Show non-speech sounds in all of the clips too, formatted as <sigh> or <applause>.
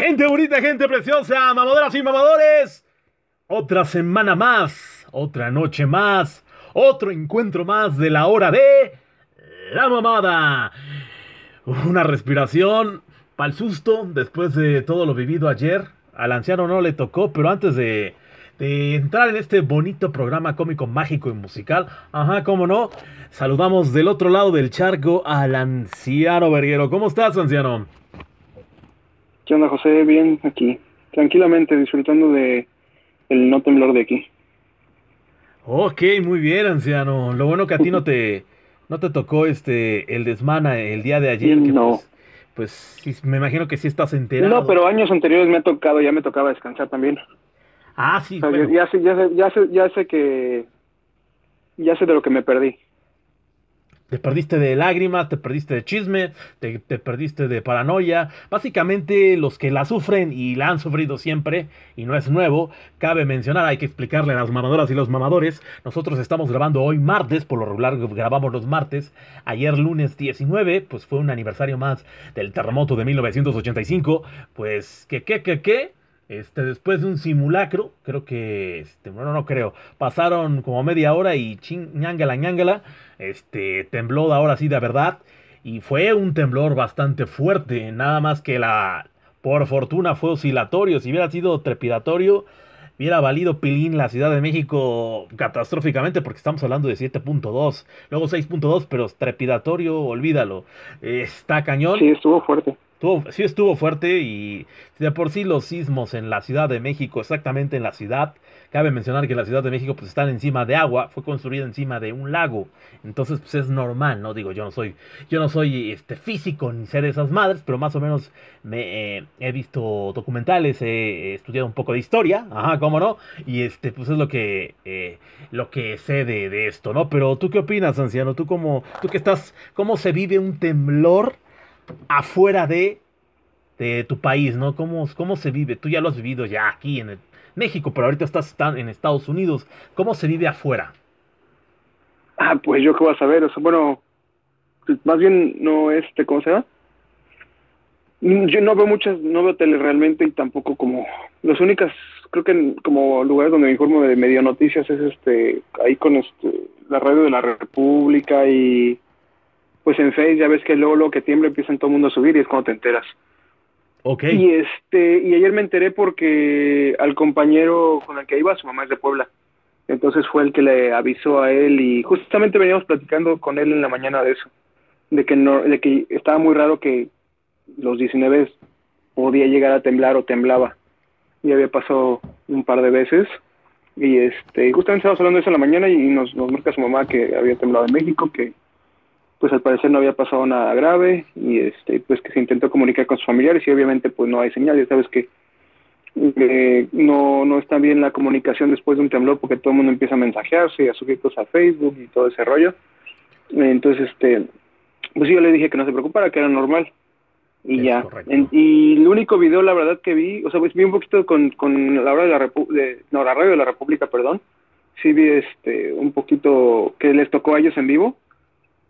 Gente bonita, gente preciosa, mamadoras y mamadores. Otra semana más, otra noche más, otro encuentro más de la hora de la mamada. Una respiración para el susto después de todo lo vivido ayer. Al anciano no le tocó, pero antes de, de entrar en este bonito programa cómico, mágico y musical, ajá, cómo no, saludamos del otro lado del charco al anciano Verguero. ¿Cómo estás, anciano? ¿Qué onda, José? Bien, aquí. Tranquilamente, disfrutando de el no temblor de aquí. Ok, muy bien, anciano. Lo bueno que a ti no te, no te tocó este el desmana el día de ayer. Que No. Pues, pues me imagino que sí estás enterado. No, pero años anteriores me ha tocado, ya me tocaba descansar también. Ah, sí, O sea, bueno. ya, ya, sé, ya, sé, ya sé que... Ya sé de lo que me perdí. Te perdiste de lágrimas, te perdiste de chisme, te, te perdiste de paranoia. Básicamente los que la sufren y la han sufrido siempre, y no es nuevo, cabe mencionar, hay que explicarle a las mamadoras y los mamadores. Nosotros estamos grabando hoy martes, por lo regular grabamos los martes. Ayer lunes 19, pues fue un aniversario más del terremoto de 1985. Pues, ¿qué, qué, qué, qué? Este, después de un simulacro, creo que, este, bueno, no creo, pasaron como media hora y ching, ñangala, ñangala, este, tembló ahora sí de verdad, y fue un temblor bastante fuerte, nada más que la, por fortuna fue oscilatorio, si hubiera sido trepidatorio, hubiera valido pilín la Ciudad de México catastróficamente, porque estamos hablando de 7.2, luego 6.2, pero trepidatorio, olvídalo, está cañón. Sí, estuvo fuerte. Estuvo- sí estuvo fuerte y de por sí los sismos en la Ciudad de México, exactamente en la ciudad, cabe mencionar que la Ciudad de México pues están encima de agua, fue construida encima de un lago, entonces pues es normal, no digo yo no soy yo no soy este físico ni sé de esas madres, pero más o menos me eh, he visto documentales, he, estudiado un poco de historia, ajá, cómo no, y este pues es lo que eh, lo que sé de, de esto, ¿no? Pero tú qué opinas, anciano, tú cómo tú que estás cómo se vive un temblor afuera de, de tu país, ¿no? ¿Cómo, ¿Cómo se vive? Tú ya lo has vivido ya aquí en el- México, pero ahorita estás en Estados Unidos. ¿Cómo se vive afuera? Ah, pues yo qué voy a saber, o sea, bueno, más bien no este, ¿cómo se llama? Mm, Yo no veo muchas, no veo tele realmente y tampoco como, las únicas, creo que como lugares donde me informo de medio noticias es este, ahí con este, la radio de la República y pues en Face ya ves que luego lo que tiembla empiezan todo el mundo a subir y es cuando te enteras. Y este, y ayer me enteré porque al compañero con el que iba, su mamá es de Puebla. Entonces fue el que le avisó a él y justamente veníamos platicando con él en la mañana de eso, de que no, de que estaba muy raro que los 19 podía llegar a temblar o temblaba. Y había pasado un par de veces. Y este, justamente estábamos hablando de eso en la mañana y nos, nos marca su mamá que había temblado en México, que pues al parecer no había pasado nada grave y este pues que se intentó comunicar con sus familiares y obviamente pues no hay señal, ya sabes que eh, no no está bien la comunicación después de un temblor porque todo el mundo empieza a mensajearse y a subir cosas a Facebook y todo ese rollo. Entonces este pues yo le dije que no se preocupara, que era normal. Y Es ya. En- y el único video, la verdad, que vi, o sea, pues vi un poquito con, con la hora de la Repu de, no, la radio de la República, perdón. Sí vi este un poquito que les tocó a ellos en vivo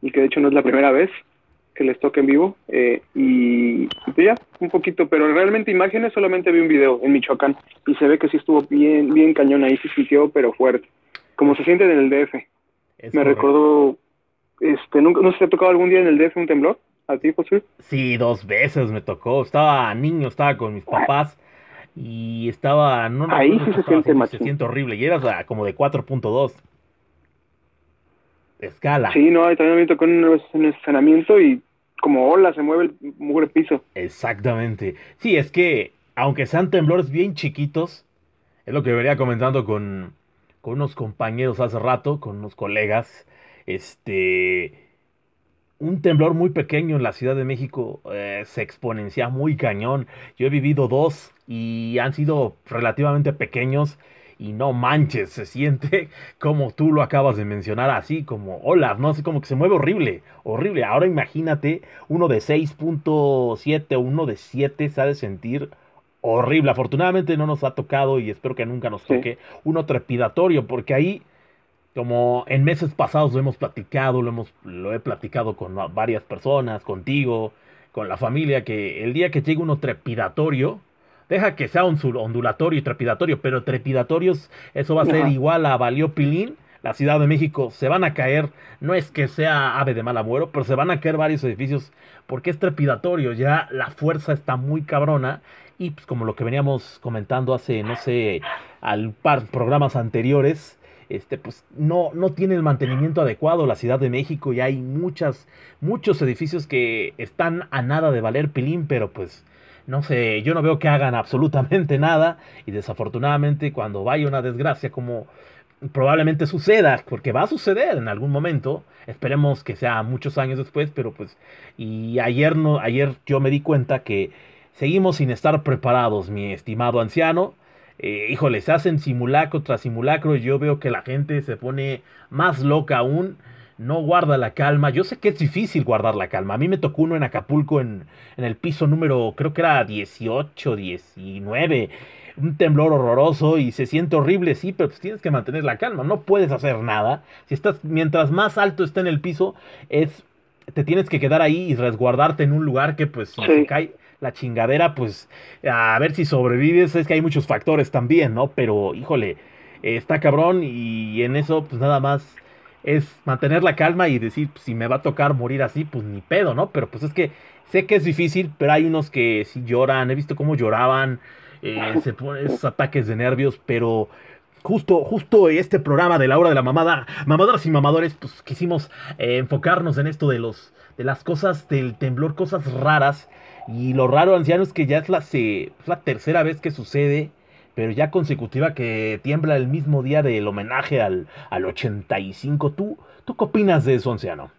y que de hecho no es la primera vez que les toca en vivo. eh, y, y ya, un poquito, pero realmente imágenes solamente vi un video en Michoacán y se ve que sí estuvo bien, bien cañón ahí, se sintió, pero fuerte. Como se siente en el DF. Es Me correcto. recordó, este, ¿nunca, ¿no se te ha tocado algún día en el DF un temblor? ¿A ti, José? Sí, dos veces me tocó. Estaba niño, estaba con mis papás y estaba. No Ahí sí se siente Se siente horrible. Y era como de 4.2. Escala. Sí, no, también me tocó en un estacionamiento y como ola se mueve el mugre piso. Exactamente. Sí, es que, aunque sean temblores bien chiquitos, es lo que venía comentando con, con unos compañeros hace rato, con unos colegas, este, un temblor muy pequeño en la Ciudad de México eh, se exponencia muy cañón. Yo he vivido dos y han sido relativamente pequeños y no manches, se siente <laughs> como tú lo acabas de mencionar, así como olas, ¿no? Así como que se mueve horrible, horrible. Ahora imagínate uno de 6.7 o uno de 7 se ha de sentir horrible. Afortunadamente no nos ha tocado y espero que nunca nos Sí. toque uno trepidatorio, porque ahí, como en meses pasados lo hemos platicado, lo, hemos, lo he platicado con varias personas, contigo, con la familia, que el día que llegue uno trepidatorio, deja que sea ondulatorio y trepidatorio, pero trepidatorios, eso va a ser igual a Valió Pilín. La Ciudad de México se van a caer, no es que sea ave de mal agüero, pero se van a caer varios edificios porque es trepidatorio, ya la fuerza está muy cabrona. Y pues como lo que veníamos comentando hace, no sé, al par programas anteriores, este, pues no, no tiene el mantenimiento adecuado la Ciudad de México. Y hay muchas, muchos edificios que están a nada de valer pilín, pero pues no sé, yo no veo que hagan absolutamente nada y desafortunadamente cuando vaya una desgracia como probablemente suceda, porque va a suceder en algún momento, esperemos que sea muchos años después, pero pues y ayer no ayer yo me di cuenta que seguimos sin estar preparados, mi estimado anciano. Eh, híjole, se hacen simulacro tras simulacro y yo veo que la gente se pone más loca aún no guarda la calma. Yo sé que es difícil guardar la calma. A mí me tocó uno en Acapulco en, en, el piso número, creo que era 18, 19. Un temblor horroroso y se siente horrible, sí, pero pues tienes que mantener la calma. No puedes hacer nada. Si estás, mientras más alto esté en el piso, es, te tienes que quedar ahí y resguardarte en un lugar que pues si se cae la chingadera, pues a ver si sobrevives. Es que hay muchos factores también, ¿no? Pero híjole, está cabrón y en eso pues nada más es mantener la calma y decir, pues, si me va a tocar morir así, pues ni pedo, ¿no? Pero pues es que sé que es difícil, pero hay unos que sí lloran, he visto cómo lloraban, eh, <laughs> se ponen esos ataques de nervios, pero justo, justo este programa de la hora de la mamada, mamadoras y mamadores, pues quisimos eh, enfocarnos en esto de los, de las cosas del temblor, cosas raras, y lo raro, anciano, es que ya es la, es la tercera vez que sucede pero ya consecutiva que tiembla el mismo día del homenaje al, al 85. ¿Tú, ¿Tú qué opinas de eso, anciano?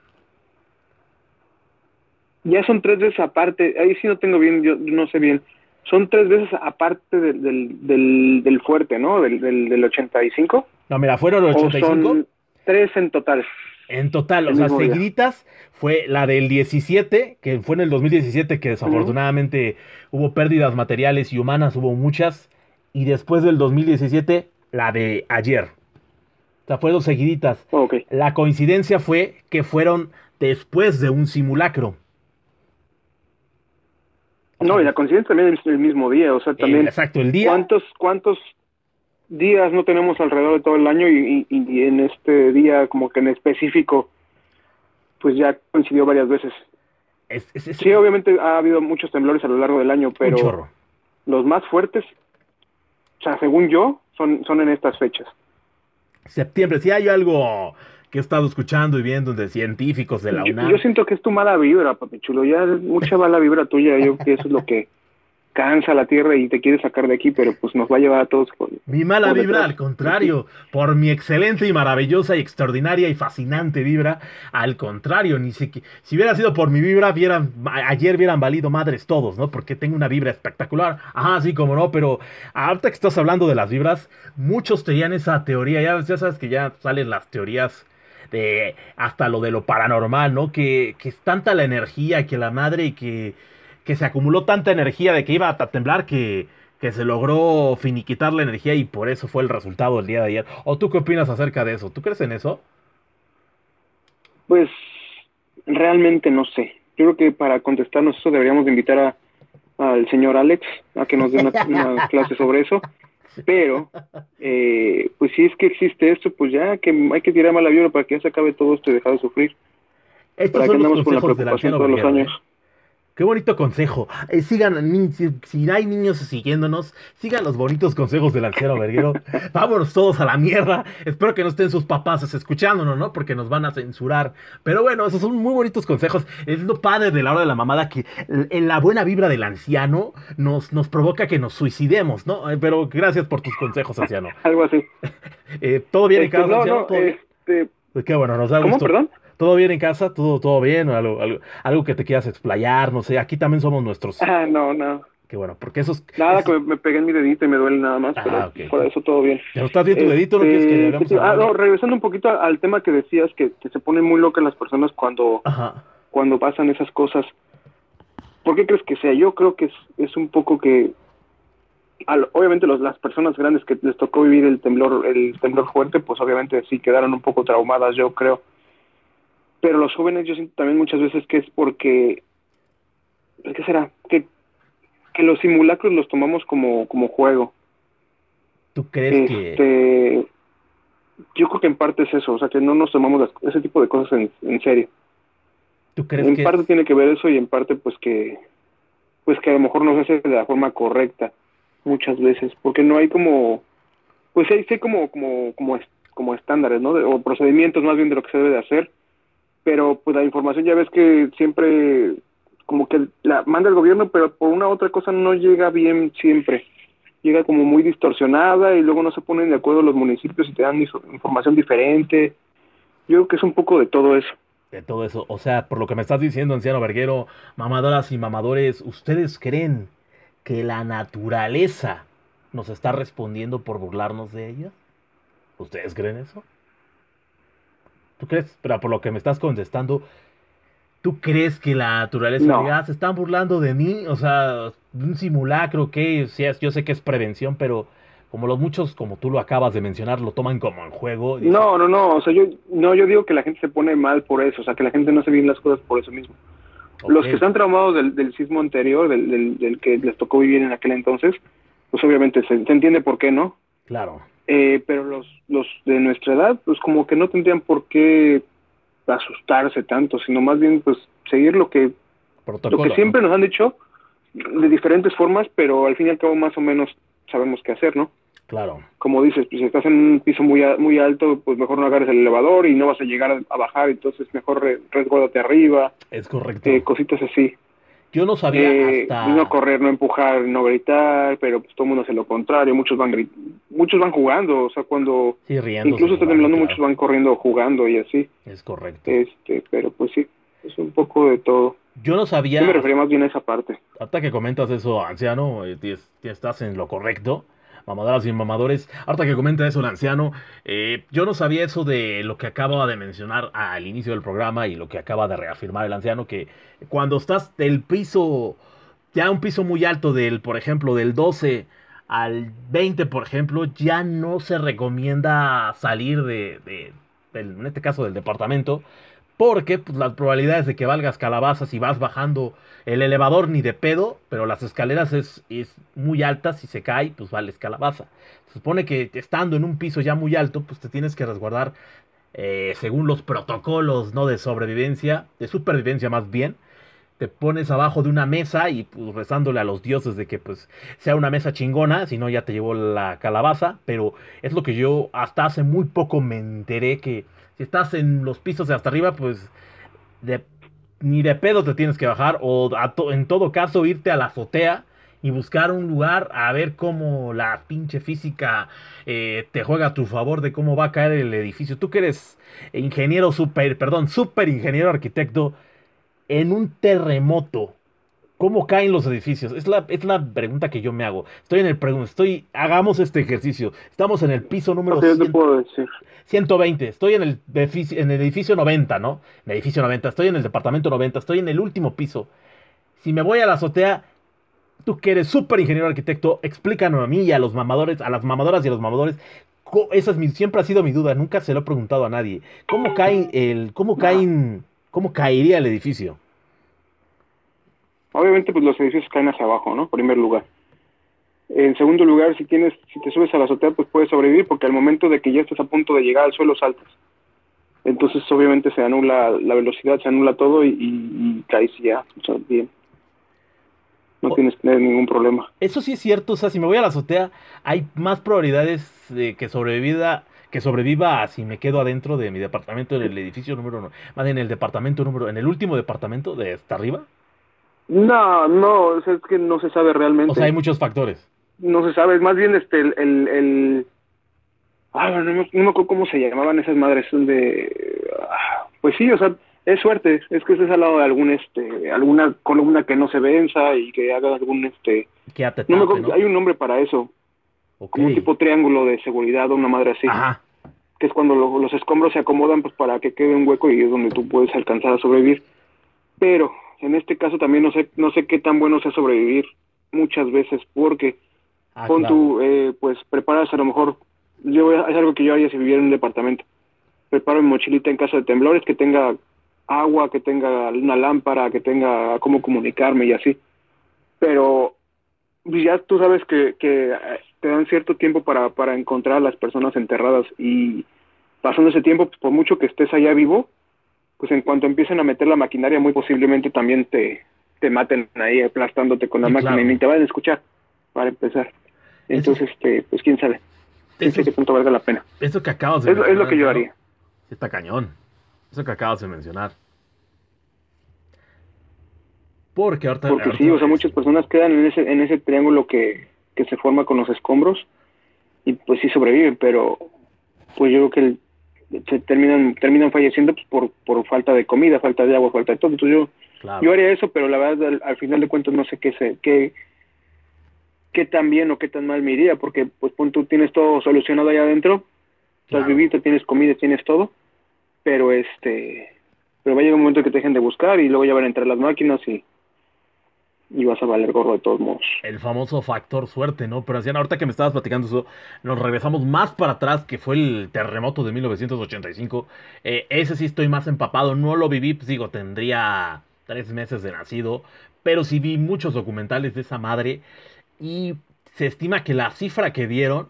Ya son tres veces aparte, ahí sí no tengo bien, yo no sé bien. Son tres veces aparte del, del, del, fuerte, ¿no? Del, del, del, 85. No, mira, fueron los 85. son tres en total. En total, o sea, seguiditas fue la del 17, que fue en el 2017, que desafortunadamente hubo pérdidas materiales y humanas, hubo muchas y después del 2017 la de ayer. O sea, fueron seguiditas. La coincidencia fue que fueron después de un simulacro. No, y la coincidencia también es el mismo día, o sea, también... exacto, el día... ¿Cuántos, cuántos días no tenemos alrededor de todo el año y, en este día como que en específico, pues ya coincidió varias veces? sí, obviamente ha habido muchos temblores a lo largo del año, pero los más fuertes o sea, según yo, son, son en estas fechas. Septiembre, si hay algo que he estado escuchando y viendo de científicos de la UNAM. Yo, siento que es tu mala vibra, papi chulo. Ya es mucha mala vibra tuya. Yo que eso es lo que cansa la tierra y te quiere sacar de aquí, pero pues nos va a llevar a todos. mi mala vibra, al contrario, por mi excelente y maravillosa y extraordinaria y fascinante vibra, al contrario, ni si, si hubiera sido por mi vibra, vieran, ayer hubieran valido madres todos, ¿no? Porque tengo una vibra espectacular. Ajá, sí, como no, pero ahorita que estás hablando de las vibras, muchos tenían esa teoría, ya, ya sabes que ya salen las teorías de hasta lo de lo paranormal, ¿no? Que, que es tanta la energía que la madre y que que se acumuló tanta energía de que iba a temblar que, que se logró finiquitar la energía y por eso fue el resultado del día de ayer. ¿O tú qué opinas acerca de eso? ¿Tú crees en eso? Pues realmente no sé. Yo creo que para contestarnos eso deberíamos invitar a, al señor Alex a que nos dé una, <laughs> clase sobre eso. Pero, eh, pues si es que existe esto, pues ya que hay que tirar mala vibra para que ya se acabe todo esto y dejar de sufrir. Estos para que andemos con la preocupación todos los años. Qué bonito consejo. Eh, sigan, si, hay niños siguiéndonos, sigan los bonitos consejos del anciano verguero. <laughs> Vámonos todos a la mierda. Espero que no estén sus papás escuchándonos, ¿no? Porque nos van a censurar. Pero bueno, esos son muy bonitos consejos. Es lo padre de la hora de la mamada que en la buena vibra del anciano nos, nos provoca que nos suicidemos, ¿no? Eh, pero gracias por tus consejos, anciano. <laughs> Algo así. <laughs> Eh, ¿Todo bien en este, casa, anciano? Este, pues qué bueno, nos da ¿Cómo, perdón? ¿Todo bien en casa? ¿Todo, todo bien? ¿Algo, algo, algo que te quieras explayar? No sé, aquí también somos nuestros... Ah, no, no. Qué bueno, porque esos... Nada, que me pegué en mi dedito y me duele nada más, ah, pero por eso todo bien. ¿Ya estás bien tu dedito? ¿No quieres que este, Ah, no, regresando un poquito al tema que decías, que, se ponen muy locas las personas cuando, cuando pasan esas cosas. ¿Por qué crees que sea? Yo creo que es, es un poco que obviamente los, las personas grandes que les tocó vivir el temblor el temblor fuerte pues obviamente sí quedaron un poco traumadas yo creo pero los jóvenes yo siento también muchas veces que es porque, ¿qué será? Que que los simulacros los tomamos como, como juego. ¿Tú crees que...? Este, yo creo que en parte es eso, o sea, que no nos tomamos ese tipo de cosas en, en serio. ¿Tú crees en que parte tiene que ver eso y en parte pues que pues que a lo mejor no se hace de la forma correcta muchas veces, porque no hay como pues hay, sí hay como como como como estándares, ¿no? De- o procedimientos más bien de lo que se debe de hacer, pero pues la información ya ves que siempre como que la manda el gobierno, pero por una otra cosa no llega bien siempre. Llega como muy distorsionada y luego no se ponen de acuerdo los municipios y te dan información diferente. Yo creo que es un poco de todo eso. de todo eso? O sea, por lo que me estás diciendo, anciano Verguero, mamadoras y mamadores, ¿ustedes creen que la naturaleza nos está respondiendo por burlarnos de ella? ¿Ustedes creen eso? ¿Tú crees? Pero por lo que me estás contestando, ¿tú crees que la naturaleza No. "Ah, se están burlando de mí? O sea, un simulacro, que yo sé que es prevención, pero como los muchos, como tú lo acabas de mencionar, lo toman como en juego. dicen, No, no, no, o sea, yo no yo digo que la gente se pone mal por eso, o sea, que la gente no hace bien las cosas por eso mismo. Los que están traumados del, del sismo anterior, del, del, del que les tocó vivir en aquel entonces, pues obviamente se, se entiende por qué, ¿no? Claro. Eh, pero los, los de nuestra edad, pues como que no tendrían por qué asustarse tanto, sino más bien pues seguir lo que, Protocolo. lo que ¿no? siempre nos han dicho de diferentes formas, pero al fin y al cabo más o menos sabemos qué hacer, ¿no? Claro. Como dices, pues si estás en un piso muy, a- muy alto, pues mejor no agarres el elevador y no vas a llegar a, a bajar, entonces mejor re- resguárdate arriba, Es correcto. eh, cositas así. Yo no sabía Eh, hasta. No correr, no empujar, no gritar, pero pues todo el mundo hace lo contrario, muchos van gri- muchos van jugando, o sea, cuando Sí, riéndose, incluso temblando, muchos van corriendo jugando y así, Es correcto. este, pero pues sí, es un poco de todo. Yo no sabía. Yo me refería más bien a esa parte. Ahorita que comentas eso, anciano, eh, ti- ti estás en lo correcto. Mamadoras y mamadores. Ahorita que comenta eso el anciano, eh, yo no sabía eso de lo que acaba de mencionar al inicio del programa y lo que acaba de reafirmar el anciano, que cuando estás del piso, ya un piso muy alto del, por ejemplo, del 12 al 20, por ejemplo, ya no se recomienda salir de, de- en este caso del departamento, porque pues, las probabilidades de que valgas calabazas y vas bajando el elevador ni de pedo, pero las escaleras es, es muy altas y se cae, pues vales calabaza. Se supone que estando en un piso ya muy alto, pues te tienes que resguardar eh, según los protocolos, ¿no? De sobrevivencia, de supervivencia más bien. Te pones abajo de una mesa y pues rezándole a los dioses de que pues sea una mesa chingona, si no ya te llevó la calabaza, pero es lo que yo hasta hace muy poco me enteré que estás en los pisos de hasta arriba, pues ni de pedo te tienes que bajar o en todo caso irte a la azotea y buscar un lugar a ver cómo la pinche física eh, te juega a tu favor de cómo va a caer el edificio. Tú que eres ingeniero super, perdón, super ingeniero arquitecto, en un terremoto, ¿cómo caen los edificios? Es la, es la pregunta que yo me hago. Estoy en el pregun- estoy, hagamos este ejercicio. Estamos en el piso número O sea, yo te 100 puedo decir. 120, estoy en el, edificio, en el edificio 90, ¿no? En el edificio 90, estoy en el departamento 90, estoy en el último piso. Si me voy a la azotea, tú que eres súper ingeniero arquitecto, explícanos a mí y a los mamadores, a las mamadoras y a los mamadores. Esa es mi, siempre ha sido mi duda, nunca se lo he preguntado a nadie. ¿Cómo cae el, cómo caen, cómo caería el edificio? Obviamente, pues los edificios caen hacia abajo, ¿no? En primer lugar. En segundo lugar, si tienes, si te subes a la azotea, pues puedes sobrevivir, porque al momento de que ya estés a punto de llegar al suelo saltas. Entonces, obviamente, se anula la velocidad, se anula todo y, y, y caes ya, o sea, bien. No tienes que tener ningún problema. Eso sí es cierto, o sea, si me voy a la azotea, hay más probabilidades de que sobreviva, que sobreviva a si me quedo adentro de mi departamento en el edificio número uno, más en el departamento número, en el último departamento de hasta arriba. No, no, o sea, es que no se sabe realmente. O sea, hay muchos factores. no se sabe, más bien este el, el, el- ah, no, me- no me acuerdo cómo se llamaban esas madres, son de ah, pues sí, o sea, es suerte, es que estés al lado de algún este alguna columna que no se venza y que haga algún este Quédate no me acuerdo, ¿no? hay un nombre para eso, Ok. como un tipo triángulo de seguridad o una madre así, Ajá. que es cuando lo- los escombros se acomodan pues para que quede un hueco y es donde tú puedes alcanzar a sobrevivir. Pero en este caso también no sé no sé qué tan bueno sea sobrevivir muchas veces porque Ah, pon claro. tú, eh, pues preparas a lo mejor, yo es algo que yo haría si viviera en un departamento. Preparo mi mochilita en caso de temblores, que tenga agua, que tenga una lámpara, que tenga cómo comunicarme y así. Pero pues ya tú sabes que, que te dan cierto tiempo para, para encontrar a las personas enterradas y pasando ese tiempo, pues por mucho que estés allá vivo, pues en cuanto empiecen a meter la maquinaria, muy posiblemente también te, te maten ahí aplastándote con la máquina y ni te van a escuchar, para empezar. Entonces, este, pues quién sabe. Eso, qué punto valga la pena. Eso que acabas de mencionar. Es lo que yo haría. Está cañón. Eso que acabas de mencionar. Porque ahorita. Porque sí, o sea, muchas personas quedan en ese, en ese triángulo que, que se forma con los escombros y pues sí sobreviven, pero pues yo creo que se terminan terminan falleciendo pues, por, por falta de comida, falta de agua, falta de todo. Entonces yo, yo haría eso, pero la verdad al, final de cuentas no sé qué sé, qué, qué tan bien o qué tan mal me iría, porque pues tú tienes todo solucionado allá adentro, estás vivido, tienes comida, tienes todo, pero este pero va a llegar un momento que te dejen de buscar y luego ya van a entrar las máquinas y y vas a valer gorro de todos modos. El famoso factor suerte, ¿no? Pero hacían ahorita que me estabas platicando eso, nos regresamos más para atrás, que fue el terremoto de 1985. Eh, ese sí estoy más empapado, no lo viví, pues digo, tendría tres meses de nacido, pero sí vi muchos documentales de esa madre y se estima que la cifra que dieron,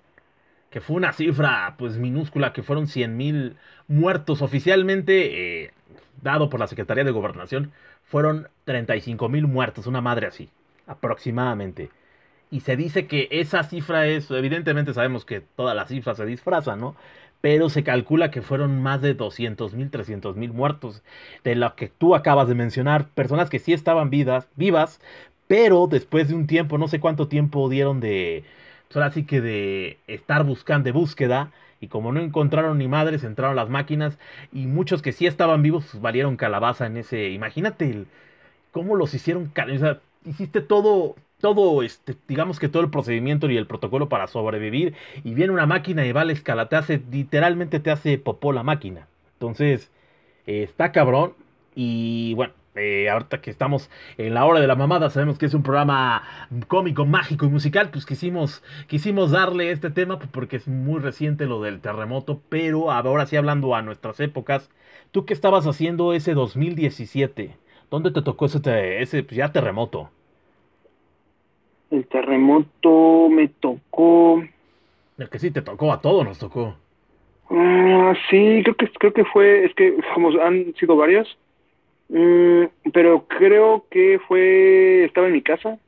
que fue una cifra pues minúscula, que fueron 100 mil muertos oficialmente, eh, dado por la Secretaría de Gobernación, fueron 35 mil muertos, una madre así, aproximadamente. Y se dice que esa cifra es, evidentemente sabemos que todas las cifras se disfrazan, ¿no? Pero se calcula que fueron más de 200 mil, 300 mil muertos, de lo que tú acabas de mencionar, personas que sí estaban vivas, vivas, pero después de un tiempo, no sé cuánto tiempo dieron de, pues ahora sí que de estar buscando, de búsqueda, y como no encontraron ni madres, entraron las máquinas y muchos que sí estaban vivos pues, valieron calabaza en ese. Imagínate cómo los hicieron. O hiciste todo, todo, este, digamos que todo el procedimiento y el protocolo para sobrevivir y viene una máquina y va a la escala, te hace, literalmente te hace popó la máquina. Entonces, eh, está cabrón y bueno, eh, ahorita que estamos en la hora de la mamada, sabemos que es un programa cómico, mágico y musical, pues quisimos, quisimos darle este tema pues, porque es muy reciente lo del terremoto, pero ahora sí hablando a nuestras épocas, ¿tú qué estabas haciendo ese 2017? ¿Dónde te tocó ese, ese pues, ya terremoto? El terremoto me tocó... El que sí te tocó, a todos nos tocó. Ah, sí, creo que, creo que fue, es que como han sido varios, Mm, pero creo que fue, estaba en mi casa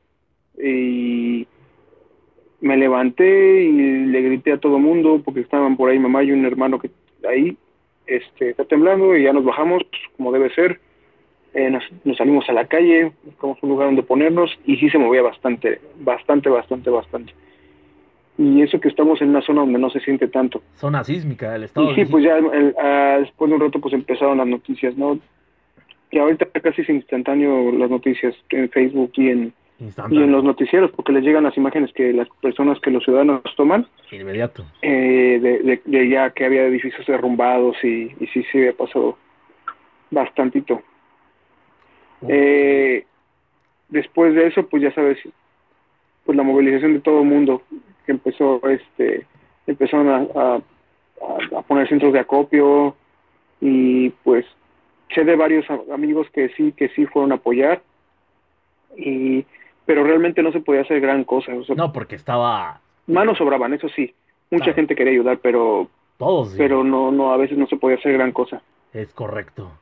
y me levanté y le grité a todo mundo porque estaban por ahí mamá y un hermano que ahí este, está temblando y ya nos bajamos como debe ser. Eh, nos, nos, salimos a la calle, buscamos un lugar donde ponernos y sí se movía bastante, bastante, bastante, bastante. Y eso que estamos en una zona donde no se siente tanto. Zona sísmica del estado. Y sí, pues ya ah, después de un rato pues empezaron las noticias, ¿no? Y ahorita casi es instantáneo las noticias en Facebook y en, y en los noticieros, porque les llegan las imágenes que las personas, que los ciudadanos toman. Inmediato. Eh, de, ya que había edificios derrumbados y, y sí, sí, había pasado bastantito. Eh, después de eso, pues ya sabes, pues la movilización de todo el mundo, que empezó, este, empezaron a, a poner centros de acopio y pues sé de varios amigos que sí, que sí fueron a apoyar, y, pero realmente no se podía hacer gran cosa. no, porque estaba... Manos sobraban, eso sí. Mucha gente quería ayudar, pero... Todos. Pero no, no, a veces no se podía hacer gran cosa. Es correcto.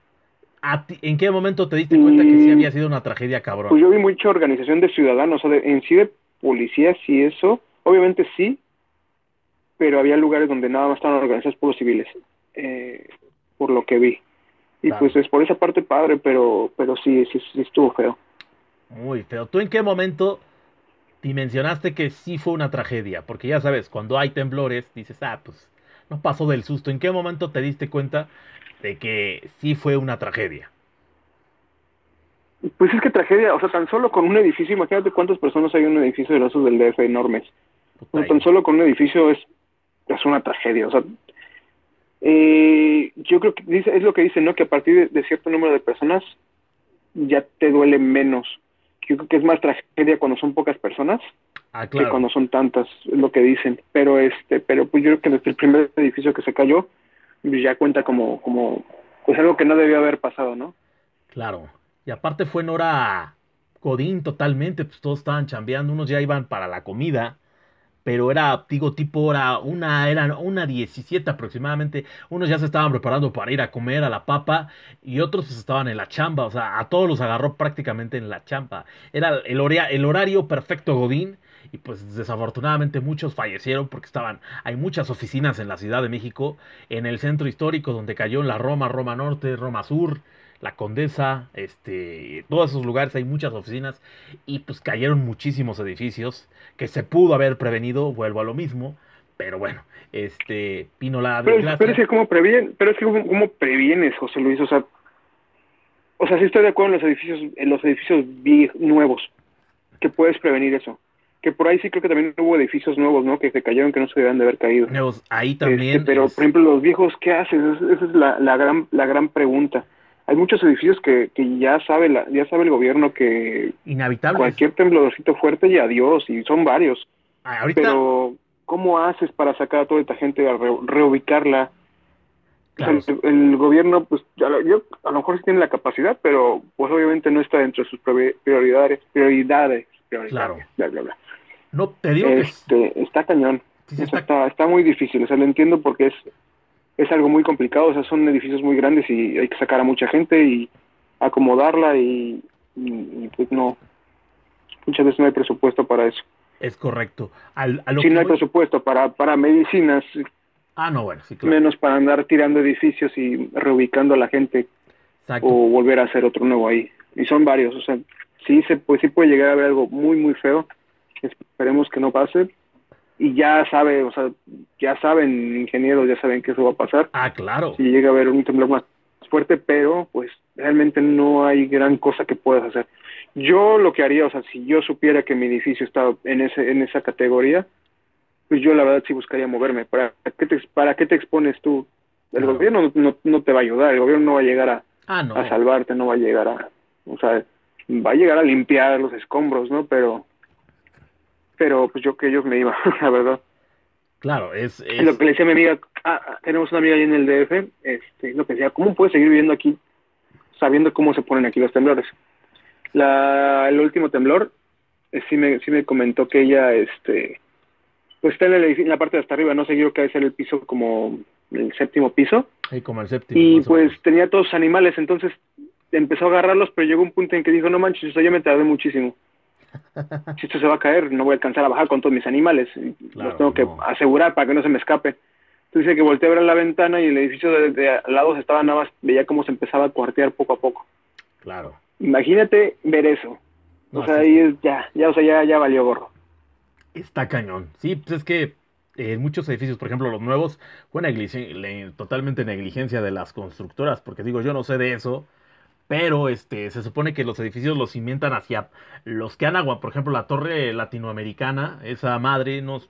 ¿A ¿En qué momento te diste cuenta que sí había sido una tragedia cabrón? Pues yo vi mucha organización de ciudadanos, o sea, en sí de policías y eso, obviamente sí, pero había lugares donde nada más estaban organizados por los civiles, eh, por lo que vi. Y pues es por esa parte padre, pero, pero sí, sí, estuvo feo. Muy feo. ¿Tú en qué momento dimensionaste que sí fue una tragedia? Porque ya sabes, cuando hay temblores, dices, ah, pues no pasó del susto. ¿En qué momento te diste cuenta de que sí fue una tragedia? Pues es que tragedia, o sea, tan solo con un edificio, imagínate cuántas personas hay en un edificio de esos del DF enormes. tan solo con un edificio es, es una tragedia, o sea, eh, yo creo que dice, es lo que dicen, ¿no? Que a partir de, cierto número de personas ya te duele menos. Yo creo que es más tragedia cuando son pocas personas ah, que cuando son tantas, es lo que dicen. Pero este, pero pues yo creo que desde el primer edificio que se cayó pues ya cuenta como, como, pues algo que no debió haber pasado, ¿no? Claro. Y aparte fue en hora Godín totalmente, pues todos estaban chambeando, unos ya iban para la comida, pero era, digo, tipo hora, una, era una 17 aproximadamente, unos ya se estaban preparando para ir a comer a la papa y otros pues estaban en la chamba, o sea, a todos los agarró prácticamente en la chamba. Era el, el horario perfecto Godín. Y pues desafortunadamente muchos fallecieron porque estaban, hay muchas oficinas en la Ciudad de México, en el centro histórico donde cayó la Roma, Roma Norte, Roma Sur, la Condesa, este, todos esos lugares hay muchas oficinas y pues cayeron muchísimos edificios que se pudo haber prevenido, vuelvo a lo mismo, pero bueno, este, Pino la pero, pero es que cómo previen, pero es que cómo, previenes, José Luis, o sea, o sea, sí estoy de acuerdo en los edificios, en los edificios nuevos, que puedes prevenir eso. Que por ahí sí creo que también hubo edificios nuevos, ¿no? Que se cayeron que no se debían de haber caído. Nuevos, ahí también. Este, pero, por ejemplo, los viejos, ¿qué haces? Esa es la, la, gran, la gran pregunta hay muchos edificios que, que ya sabe la, ya sabe el gobierno que cualquier temblorcito fuerte y adiós y son varios. Ah, pero cómo haces para sacar a toda esta gente a reubicarla el, gobierno pues yo a lo mejor sí tiene la capacidad pero pues obviamente no está dentro de sus prioridades prioridades claro. No te digo este, está cañón. Está... está muy difícil. O sea lo entiendo porque es es algo muy complicado, o sea, son edificios muy grandes y hay que sacar a mucha gente y acomodarla y, pues no, muchas veces no hay presupuesto para eso. Es correcto. Al, si no hay presupuesto para, para medicinas, ah, no, bueno, sí, menos para andar tirando edificios y reubicando a la gente o volver a hacer otro nuevo ahí. Y son varios, o sea, sí, se, pues, sí puede llegar a haber algo muy, muy feo. Esperemos que no pase, y ya sabe, o sea, ya saben ingenieros, ya saben que eso va a pasar. Ah, claro. Si llega a haber un temblor más fuerte, pero pues realmente no hay gran cosa que puedas hacer. Yo lo que haría, o sea, si yo supiera que mi edificio está en ese en esa categoría, pues yo la verdad sí buscaría moverme. ¿Para qué te, para qué te expones tú? El gobierno no, no, te va a ayudar, el gobierno no va a llegar a, ah, no. a salvarte, no va a llegar a, o sea, va a llegar a limpiar los escombros, ¿no? Pero pero pues yo que ellos me iba, <laughs> la verdad. Claro, es, Lo que le decía a mi amiga, ah, ah, tenemos una amiga ahí en el DF, este, lo que decía, ¿cómo puedes seguir viviendo aquí sabiendo cómo se ponen aquí los temblores? La, el último temblor, eh, sí, me, sí me comentó que ella, este, pues está en, la parte de hasta arriba, no sé, yo que ser el piso como el séptimo piso. Sí, como el séptimo. Y pues tenía todos animales, entonces empezó a agarrarlos, pero llegó un punto en que dijo, no manches, yo me tardé muchísimo. <laughs> si esto se va a caer, no voy a alcanzar a bajar con todos mis animales. los tengo que asegurar para que no se me escape. Entonces dice que volteé a ver la ventana y el edificio de, al lado estaba nada más, veía cómo se empezaba a cuartear poco a poco. Claro. Imagínate ver eso. o sea, ahí es ya, ya, o sea, ya, ya valió gorro. Está cañón. Sí, pues es que en muchos edificios, por ejemplo, los nuevos, fue totalmente negligencia de las constructoras, porque digo, yo no sé de eso, pero este, se supone que los edificios los cimientan hacia los que han agua. Por ejemplo, la torre latinoamericana, esa madre, no,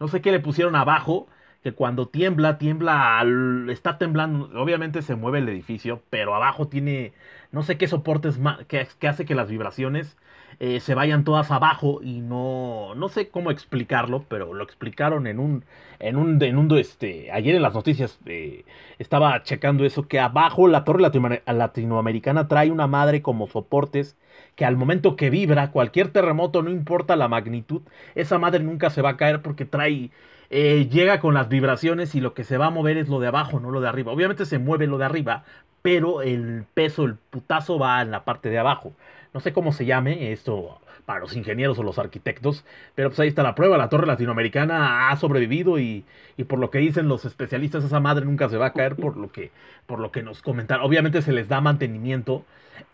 no sé qué le pusieron abajo, que cuando tiembla, tiembla, está temblando, obviamente se mueve el edificio, pero abajo tiene, no sé qué soportes que, que hace que las vibraciones eh, se vayan todas abajo y no, no sé cómo explicarlo, pero lo explicaron en un, en un, en este, ayer en las noticias eh, estaba checando eso, que abajo la torre latinoamericana trae una madre como soportes que al momento que vibra cualquier terremoto, no importa la magnitud, esa madre nunca se va a caer porque trae eh, llega con las vibraciones y lo que se va a mover es lo de abajo, no lo de arriba. Obviamente se mueve lo de arriba, pero el peso, el putazo va en la parte de abajo. No sé cómo se llame esto para los ingenieros o los arquitectos, pero pues ahí está la prueba, la torre latinoamericana ha sobrevivido y, y, por lo que dicen los especialistas, esa madre nunca se va a caer por lo que, por lo que nos comentaron. Obviamente se les da mantenimiento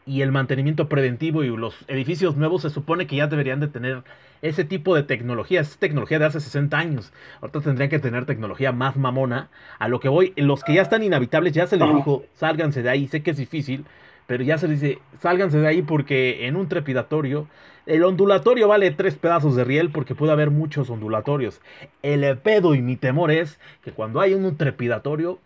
y el mantenimiento preventivo y los edificios nuevos se supone que ya deberían de tener ese tipo de tecnología, es tecnología de hace 60 años. Ahorita tendrían que tener tecnología más mamona. A lo que voy, los que ya están inhabitables ya se les dijo, sálganse de ahí, sé que es difícil, pero ya se les dice, sálganse de ahí porque en un trepidatorio, el ondulatorio vale tres pedazos de riel porque puede haber muchos ondulatorios. El pedo y mi temor es que cuando hay un trepidatorio,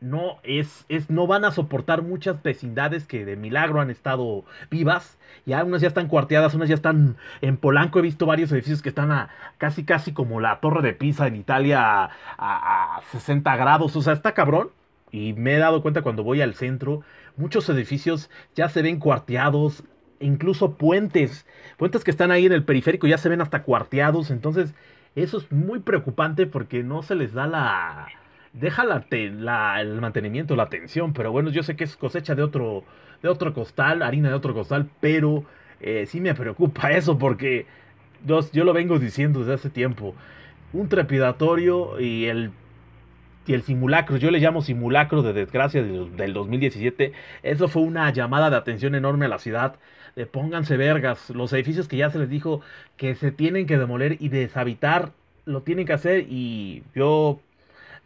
no es, es, no van a soportar muchas vecindades que de milagro han estado vivas. Ya unas ya están cuarteadas, unas ya están en Polanco. He visto varios edificios que están a casi casi como la Torre de Pisa en Italia a, a 60 grados. O sea, está cabrón. Y me he dado cuenta cuando voy al centro, muchos edificios ya se ven cuarteados. incluso puentes, puentes que están ahí en el periférico ya se ven hasta cuarteados, entonces eso es muy preocupante porque no se les da la... Deja la, el mantenimiento, la atención, pero bueno, yo sé que es cosecha de otro, de otro costal, harina de otro costal, pero eh, sí me preocupa <laughs> eso porque yo, yo lo vengo diciendo desde hace tiempo. Un trepidatorio y el y el simulacro, yo le llamo simulacro de desgracia del, 2017, eso fue una llamada de atención enorme a la ciudad, de pónganse vergas, los edificios que ya se les dijo que se tienen que demoler y deshabitar, lo tienen que hacer y yo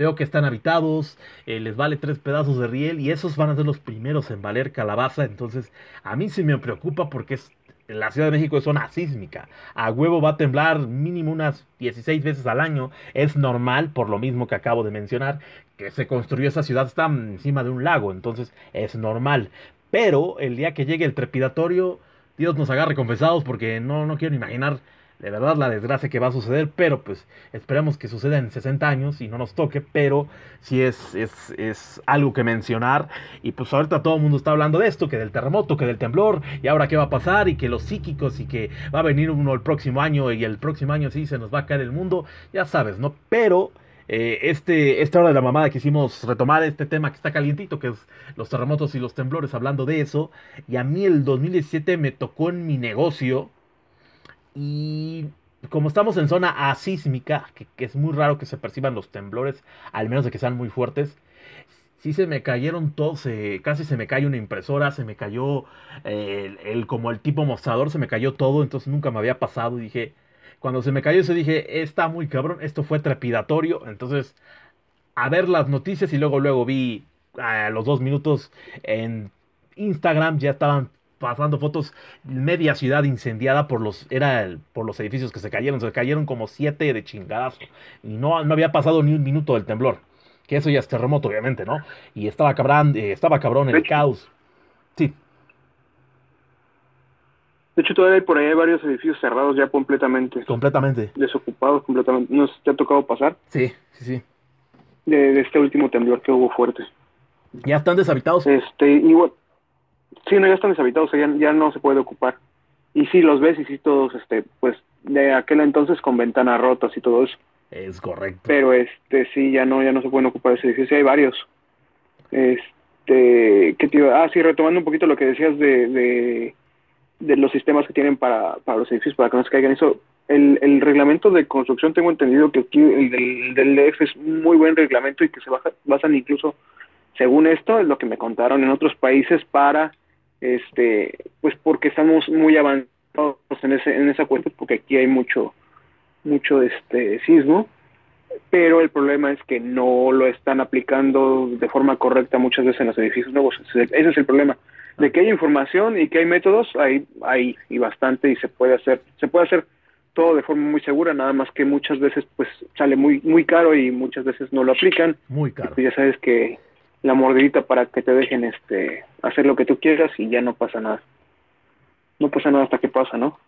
veo que están habitados, eh, les vale tres pedazos de riel y esos van a ser los primeros en valer calabaza, entonces a mí sí me preocupa porque es la Ciudad de México es zona sísmica. A huevo va a temblar mínimo unas 16 veces al año. Es normal, por lo mismo que acabo de mencionar, que se construyó esa ciudad, está encima de un lago, entonces es normal. Pero el día que llegue el trepidatorio, Dios nos agarre confesados porque no, no quiero imaginar de verdad la desgracia que va a suceder, pero pues esperemos que suceda en 60 años y no nos toque, pero sí es, es, es, algo que mencionar y pues ahorita todo el mundo está hablando de esto, que del terremoto, que del temblor y ahora qué va a pasar y que los psíquicos y que va a venir uno el próximo año y el próximo año sí se nos va a caer el mundo, ya sabes, ¿no? Pero... Eh, este, esta hora de la mamada quisimos retomar este tema que está calientito, que es los terremotos y los temblores, hablando de eso. Y a mí el 2017 me tocó en mi negocio y como estamos en zona asísmica, que, es muy raro que se perciban los temblores, al menos de que sean muy fuertes, sí se me cayeron todos, casi se me cayó una impresora, se me cayó eh, el, como el tipo mostrador, se me cayó todo, entonces nunca me había pasado y dije, cuando se me cayó eso dije, está muy cabrón, esto fue trepidatorio, entonces a ver las noticias y luego luego vi a los dos minutos en Instagram ya estaban pasando fotos, media ciudad incendiada por los, era por los edificios que se cayeron, se cayeron como siete de chingadazo, y no, no había pasado ni un minuto del temblor, que eso ya es terremoto, obviamente, ¿no? Y estaba cabrón, eh, estaba cabrón el caos. Sí. De hecho, todavía hay por ahí varios edificios cerrados ya completamente. Completamente. Desocupados completamente. ¿No te ha tocado pasar? Sí, sí, sí. De, de este último temblor que hubo fuerte. ¿Ya están deshabitados? Este, igual, Sí, no, ya están deshabitados, ya, ya no se puede ocupar. Y sí, los ves y sí, todos, este, pues, de aquel entonces con ventanas rotas y todo eso. Es correcto. Pero, este, sí, ya no, ya no se pueden ocupar ese edificio, hay varios. Este, ¿qué te iba? Ah, sí, retomando un poquito lo que decías de, de, de los sistemas que tienen para, para los edificios, para que no se caigan eso. El, el reglamento de construcción, tengo entendido que aquí el del, del DF es muy buen reglamento y que se baja, basan incluso, según esto, es lo que me contaron en otros países para este pues porque estamos muy avanzados en ese en esa cuestión porque aquí hay mucho mucho este sismo. Pero el problema es que no lo están aplicando de forma correcta muchas veces en los edificios nuevos. Ese es el problema. De que hay información y que hay métodos hay hay y bastante y se puede hacer se puede hacer todo de forma muy segura nada más que muchas veces pues sale muy muy caro y muchas veces no lo aplican. Muy caro. Ya sabes que la mordidita para que te dejen este hacer lo que tú quieras y ya no pasa nada. No pasa nada hasta que pasa, ¿no?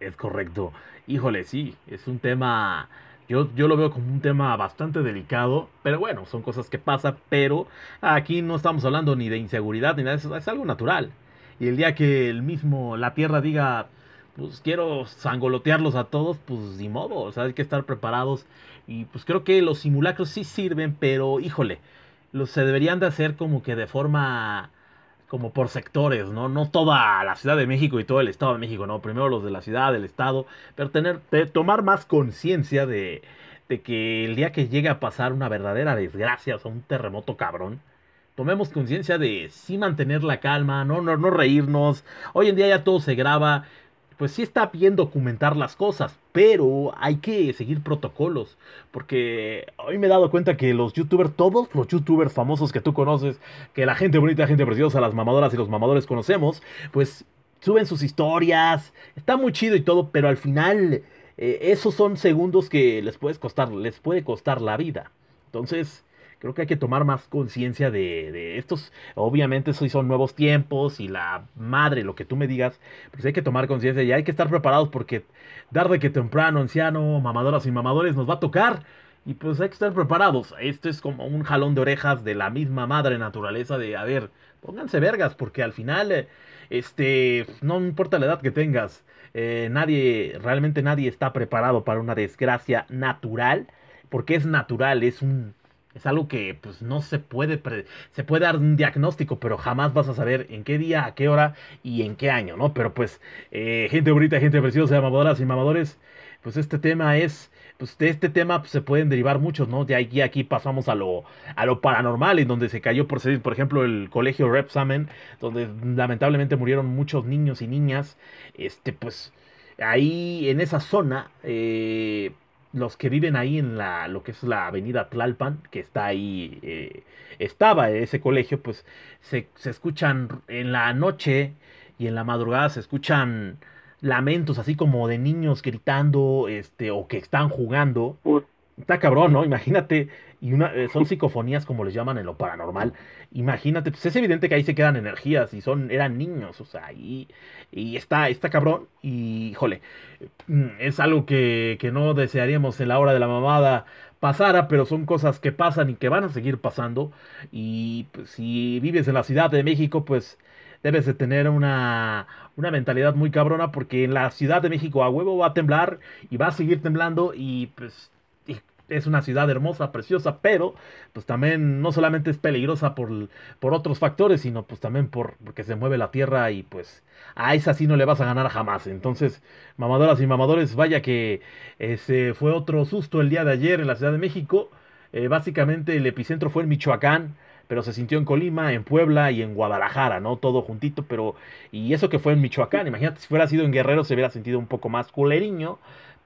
Es correcto. Híjole, sí, es un tema yo, yo lo veo como un tema bastante delicado, pero bueno, son cosas que pasan, pero aquí no estamos hablando ni de inseguridad ni nada eso, es algo natural. Y el día que el mismo, la Tierra diga, pues quiero sangolotearlos a todos, pues ni modo, o sea, hay que estar preparados. Y pues creo que los simulacros sí sirven, pero híjole, los, se deberían de hacer como que de forma como por sectores, ¿no? No toda la Ciudad de México y todo el Estado de México, ¿no? Primero los de la ciudad, del Estado, pero tener, tomar más conciencia de, de que el día que llegue a pasar una verdadera desgracia, o sea, un terremoto cabrón, tomemos conciencia de sí mantener la calma, no, no, no reírnos. Hoy en día ya todo se graba pues sí está bien documentar las cosas, pero hay que seguir protocolos, porque hoy me he dado cuenta que los youtubers, todos los youtubers famosos que tú conoces, que la gente bonita, la gente preciosa, las mamadoras y los mamadores conocemos, pues suben sus historias, está muy chido y todo, pero al final eh, esos son segundos que les puedes costar, les puede costar la vida. Entonces, creo que hay que tomar más conciencia de, estos. Obviamente, eso son nuevos tiempos y la madre, lo que tú me digas, pues hay que tomar conciencia y hay que estar preparados porque tarde que temprano, anciano, mamadoras y mamadores, nos va a tocar. Y pues hay que estar preparados. Esto es como un jalón de orejas de la misma madre naturaleza de, a ver, pónganse vergas, porque al final, este, no importa la edad que tengas, eh, nadie, realmente nadie está preparado para una desgracia natural, porque es natural, es un, es algo que pues no se puede, se puede dar un diagnóstico, pero jamás vas a saber en qué día, a qué hora y en qué año, ¿no? Pero pues, eh, gente bonita, gente preciosa, mamadoras y mamadores, pues este tema es, pues de este tema pues, se pueden derivar muchos, ¿no? De aquí aquí pasamos a lo, a lo paranormal, en donde se cayó por, por ejemplo, el colegio Repsamen, donde lamentablemente murieron muchos niños y niñas, este, pues, ahí en esa zona, eh, los que viven ahí en la, lo que es la avenida Tlalpan, que está ahí, eh, estaba ese colegio, pues se, se, escuchan en la noche y en la madrugada se escuchan lamentos así como de niños gritando, este, o que están jugando. Está cabrón, ¿no? Imagínate, y una, eh, son psicofonías como les llaman en lo paranormal. Imagínate, pues es evidente que ahí se quedan energías y son, eran niños, o sea, y, y está, está cabrón, y jole, mm, es algo que, que no desearíamos en la hora de la mamada pasara, pero son cosas que pasan y que van a seguir pasando. Y pues, si vives en la Ciudad de México, pues debes de tener una, una mentalidad muy cabrona porque en la Ciudad de México a huevo va a temblar y va a seguir temblando y pues es una ciudad hermosa, preciosa, pero pues también no solamente es peligrosa por, por otros factores, sino pues también por, porque se mueve la tierra y pues a esa sí no le vas a ganar jamás. Entonces, mamadoras y mamadores, vaya que ese fue otro susto el día de ayer en la Ciudad de México. Eh, básicamente el epicentro fue en Michoacán, pero se sintió en Colima, en Puebla y en Guadalajara, ¿no? Todo juntito, pero... Y eso que fue en Michoacán, imagínate, si fuera sido en Guerrero se hubiera sentido un poco más culeriño,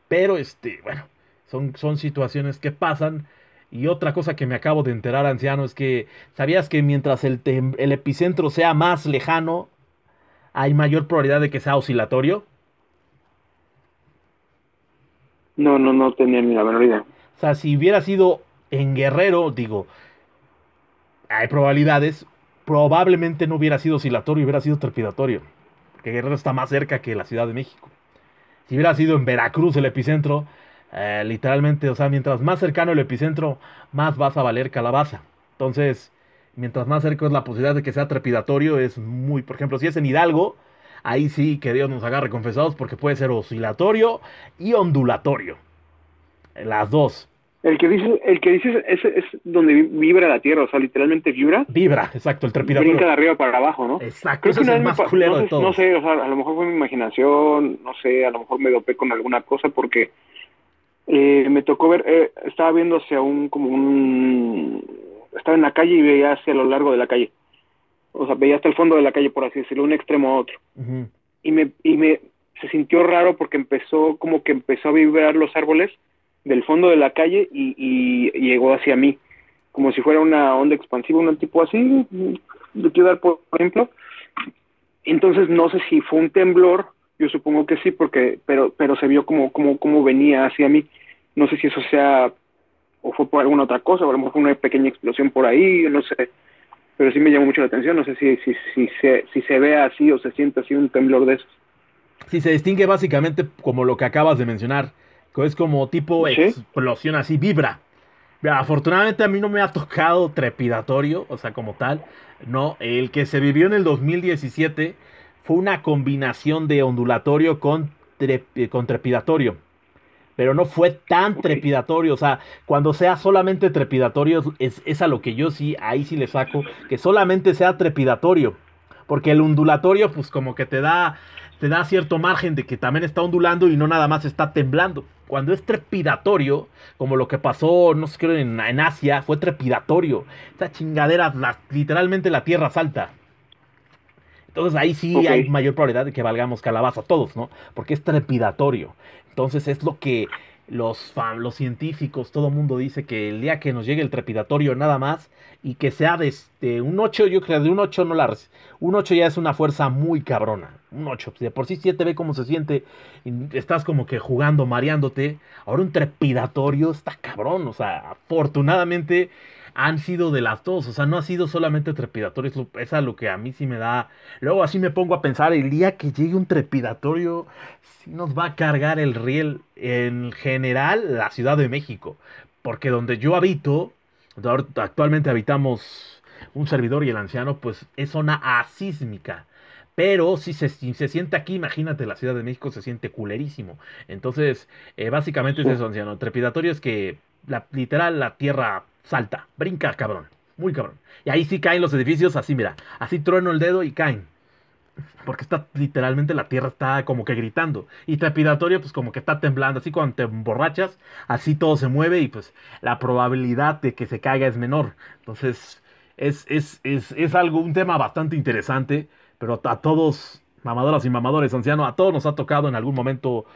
pero este, bueno, son, son situaciones que pasan. Y otra cosa que me acabo de enterar, anciano, es que ¿sabías que mientras el, el epicentro sea más lejano, hay mayor probabilidad de que sea oscilatorio? No, no, no tenía ni la menor idea. O sea, si hubiera sido en Guerrero, digo, hay probabilidades, probablemente no hubiera sido oscilatorio, hubiera sido trepidatorio. Porque Guerrero está más cerca que la Ciudad de México. Si hubiera sido en Veracruz el epicentro, eh, literalmente, o sea, mientras más cercano el epicentro, más vas a valer calabaza. Entonces, mientras más cerca es la posibilidad de que sea trepidatorio, es muy, por ejemplo, si es en Hidalgo, ahí sí que Dios nos agarre confesados porque puede ser oscilatorio y ondulatorio. Las dos. El que dices, el que dices es, es donde vibra la tierra, o sea, literalmente vibra. Vibra, exacto, el trepidatorio. Brinca de arriba para abajo, ¿no? Exacto, es el más culero no, de todos. No sé, o sea, a lo mejor fue mi imaginación, no sé, a lo mejor me dopé con alguna cosa porque eh, me tocó ver, eh, estaba viendo hacia un, como un, estaba en la calle y veía hacia lo largo de la calle. O sea, veía hasta el fondo de la calle, por así decirlo, un extremo a otro. Y me, y me, se sintió raro porque empezó, como que empezó a vibrar los árboles del fondo de la calle y, y, llegó hacia mí, como si fuera una onda expansiva, un tipo así, de quiero dar por ejemplo. Entonces no sé si fue un temblor yo supongo que sí, porque, pero, pero se vio como, como, como venía hacia mí. No sé si eso sea, o fue por alguna otra cosa, o a lo mejor fue una pequeña explosión por ahí, no sé. Pero sí me llamó mucho la atención, no sé si, si, si, se, si se ve así o se siente así un temblor de esos. Sí, se distingue básicamente como lo que acabas de mencionar, que es como tipo explosión así, vibra. Afortunadamente a mí no me ha tocado trepidatorio, o sea, como tal. No, el que se vivió en el 2017 fue una combinación de ondulatorio con, eh, con trepidatorio. Pero no fue tan trepidatorio. O sea, cuando sea solamente trepidatorio, es, es a lo que yo sí, ahí sí le saco, que solamente sea trepidatorio. Porque el ondulatorio, pues como que te da, te da cierto margen de que también está ondulando y no nada más está temblando. Cuando es trepidatorio, como lo que pasó, no sé, creo en, en Asia, fue trepidatorio. Esta chingadera, literalmente la tierra salta. Entonces ahí sí hay mayor probabilidad de que valgamos calabaza todos, ¿no? Porque es trepidatorio. Entonces es lo que los, los científicos, todo el mundo dice que el día que nos llegue el trepidatorio nada más y que sea de este, un 8, yo creo de un 8 no la... Un 8 ya es una fuerza muy cabrona. Un 8, de por sí 7 ve cómo se siente, estás como que jugando, mareándote. Ahora un trepidatorio está cabrón, o sea, afortunadamente han sido de las dos, o sea, no ha sido solamente trepidatorio, es, a lo que a mí sí me da. Luego así me pongo a pensar, el día que llegue un trepidatorio, sí nos va a cargar el riel en general la Ciudad de México, porque donde yo habito, actualmente habitamos un servidor y el anciano, pues es zona asísmica. Pero si se, se siente aquí, imagínate, la Ciudad de México se siente culerísimo. Entonces, eh, básicamente es eso, anciano. Trepidatorio es que la, literal la tierra salta, brinca, cabrón. Muy cabrón. Y ahí sí caen los edificios, así mira, así trueno el dedo y caen. Porque está literalmente la tierra está como que gritando. Y trepidatorio, pues como que está temblando. Así cuando te emborrachas, así todo se mueve y pues la probabilidad de que se caiga es menor. Entonces, es, es, es, es algo, un tema bastante interesante. Pero a todos, mamadoras y mamadores, ancianos, a todos nos ha tocado en algún momento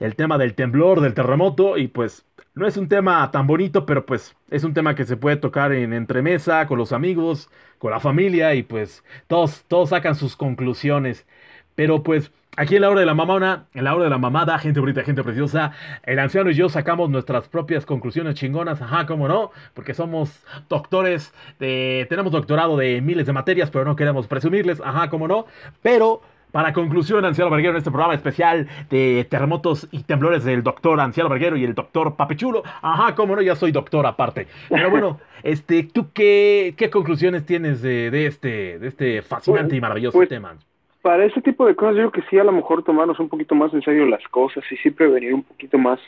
el tema del temblor, del terremoto. Y pues no es un tema tan bonito, pero pues es un tema que se puede tocar en entremesa, con los amigos, con la familia y pues todos, todos sacan sus conclusiones. Pero pues aquí en la hora de la mamona, en la hora de la mamada, gente bonita, gente preciosa, el anciano y yo sacamos nuestras propias conclusiones chingonas, ajá, cómo no, porque somos doctores, tenemos doctorado de miles de materias, pero no queremos presumirles, ajá, cómo no, pero para conclusión, Anciano Verguero, en este programa especial de terremotos y temblores del doctor Anciano Verguero y el doctor Papechulo. Ajá, cómo no, ya soy doctor aparte. Pero bueno, <laughs> este, ¿tú qué, qué conclusiones tienes de, de, este, de este fascinante y maravilloso pues, tema? Para ese tipo de cosas, yo creo que sí, a lo mejor tomarnos un poquito más en serio las cosas y sí prevenir un poquito más.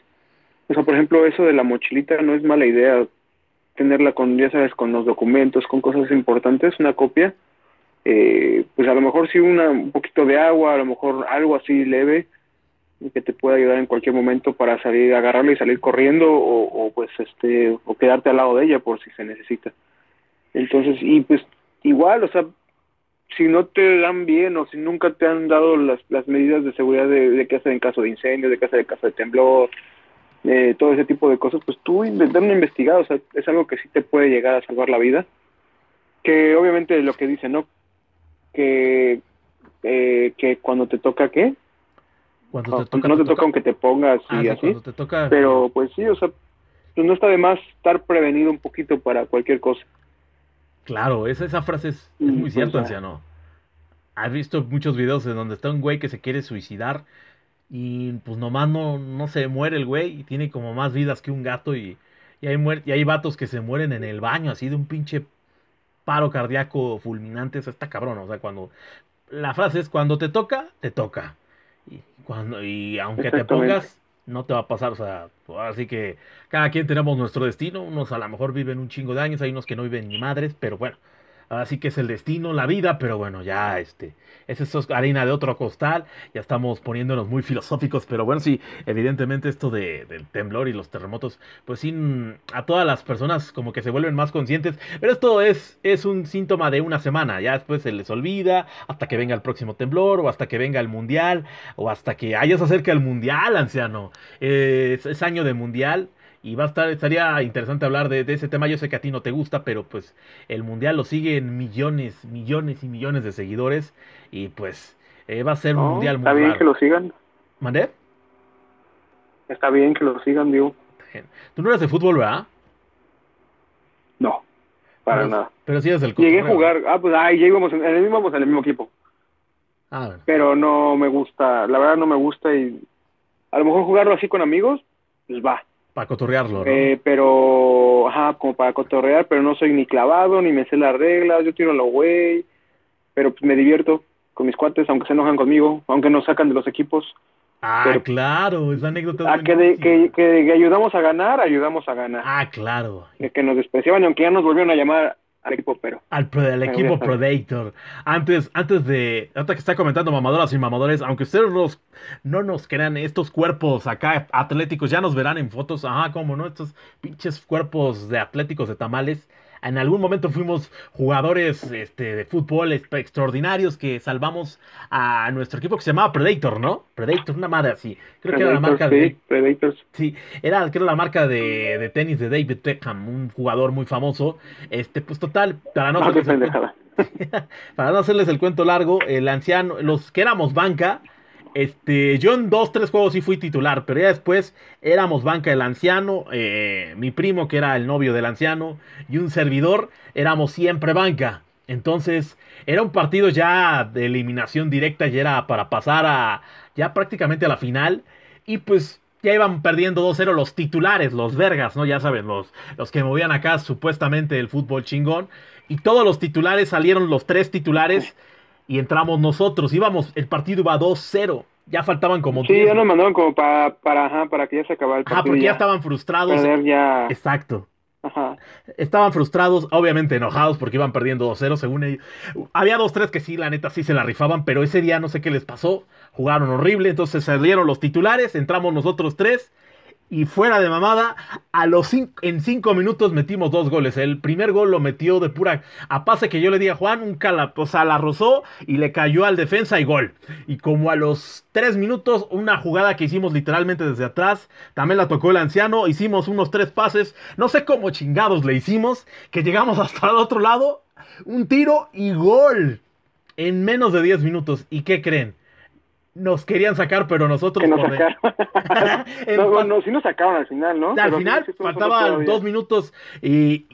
O sea, por ejemplo, eso de la mochilita no es mala idea tenerla con, ya sabes, con los documentos, con cosas importantes, una copia eh, pues a lo mejor sí una, un poquito de agua, a lo mejor algo así leve que te pueda ayudar en cualquier momento para salir, agarrarla y salir corriendo o, pues este o quedarte al lado de ella por si se necesita. Entonces, y pues igual, o sea, si no te dan bien o si nunca te han dado las, las medidas de seguridad de, de qué hacer en caso de incendio, de qué hacer en caso de temblor, eh, todo ese tipo de cosas, pues tú investigar, o sea, es algo que sí te puede llegar a salvar la vida. Que obviamente lo que dice, ¿no? Que, eh, que cuando te toca, ¿qué? Cuando te toca, no te, toca, aunque te pongas y ah, así. Te toca... Pero pues sí, o sea, pues, no está de más estar prevenido un poquito para cualquier cosa. Claro, esa, esa frase es, es muy cierta, pues, anciano. Has visto muchos videos en donde está un güey que se quiere suicidar y pues nomás no, no se muere el güey y tiene como más vidas que un gato y, y, hay, y hay vatos que se mueren en el baño así de un pinche paro cardíaco fulminante, eso está cabrón, o sea, cuando la frase es cuando te toca, te toca. Y cuando y aunque te pongas no te va a pasar, o sea, así que cada quien tenemos nuestro destino, unos a lo mejor viven un chingo de años, hay unos que no viven ni madres, pero bueno, Así que es el destino, la vida, pero bueno, ya este, es eso harina de otro costal, ya estamos poniéndonos muy filosóficos, pero bueno, sí, evidentemente esto de, del temblor y los terremotos, pues sí, a todas las personas como que se vuelven más conscientes, pero esto es, es un síntoma de una semana, ya después se les olvida, hasta que venga el próximo temblor, o hasta que venga el mundial, o hasta que hayas acerca el mundial, anciano, es año de mundial, y va a estar, estaría interesante hablar de, ese tema. Yo sé que a ti no te gusta, pero pues el mundial lo siguen millones, millones y millones de seguidores. Y pues eh, va a ser un mundial muy Está bien que lo sigan. ¿Mandé? Está bien que lo sigan, digo. Tú no eres de fútbol, ¿verdad? No, para nada. Pero sí eres del Llegué a jugar, ah, pues ahí íbamos, en el mismo, en el mismo equipo. Ah, Pero no me gusta, la verdad no me gusta y a lo mejor jugarlo así con amigos, pues va para cotorrearlo, ¿no? Eh, pero, ajá, como para cotorrear, pero no soy ni clavado, ni me sé las reglas, yo tiro la güey, pero pues me divierto con mis cuates, aunque se enojan conmigo, aunque nos sacan de los equipos. Ah, claro, esa anécdota. Ah, que, que, que, ayudamos a ganar, ayudamos a ganar. Ah, claro. que nos despreciaban, aunque ya nos volvieron a llamar al equipo, pero. Al, equipo Predator. Antes, antes de. Ahorita que está comentando mamadoras y mamadores, aunque ustedes no nos crean, estos cuerpos acá atléticos, ya nos verán en fotos. Ajá, como no, estos pinches cuerpos de atléticos de tamales en algún momento fuimos jugadores este, de fútbol extraordinarios que salvamos a nuestro equipo que se llamaba Predator, ¿no? Predator, una madre así. Creo que era la marca de. Predators. Sí, era, creo, la marca de, tenis de David Beckham, un jugador muy famoso. Este, pues total, para no, hacerles el cuento, <laughs> para no hacerles el cuento largo, el anciano, los que éramos banca, este, yo en dos, tres juegos sí fui titular, pero ya después éramos banca el anciano, eh, mi primo que era el novio del anciano y un servidor, éramos siempre banca. Entonces, era un partido ya de eliminación directa y era para pasar a ya prácticamente a la final. Y pues ya iban perdiendo 2-0 los titulares, los vergas, ¿no? Ya saben, los, los que movían acá supuestamente el fútbol chingón. Y todos los titulares salieron, los tres titulares y entramos nosotros. Íbamos, el partido iba 2-0. Ya faltaban como Sí, ya nos mandaron como para, para, ajá, para que ya se acabara el partido. Ajá, porque ya, estaban frustrados. Ya... Exacto. Ajá. Estaban frustrados, obviamente enojados porque iban perdiendo 2-0 según ellos. Había 2-3 que sí, la neta sí se la rifaban, pero ese día no sé qué les pasó. Jugaron horrible, entonces salieron los titulares, entramos nosotros tres y fuera de mamada, a los cinco, en cinco minutos metimos dos goles. El primer gol lo metió de pura a pase que yo le di a Juan, un cala, o sea, la rozó y le cayó al defensa y gol. Y como a los tres minutos, una jugada que hicimos literalmente desde atrás, también la tocó el anciano, hicimos unos tres pases, no sé cómo chingados le hicimos, que llegamos <laughs> hasta el otro lado, un tiro y gol en menos de 10 minutos. ¿Y qué creen? Nos querían sacar, pero nosotros. Que nos sacaron. <laughs> no, sí nos sacaron al final, ¿no? Al pero final faltaban dos minutos y,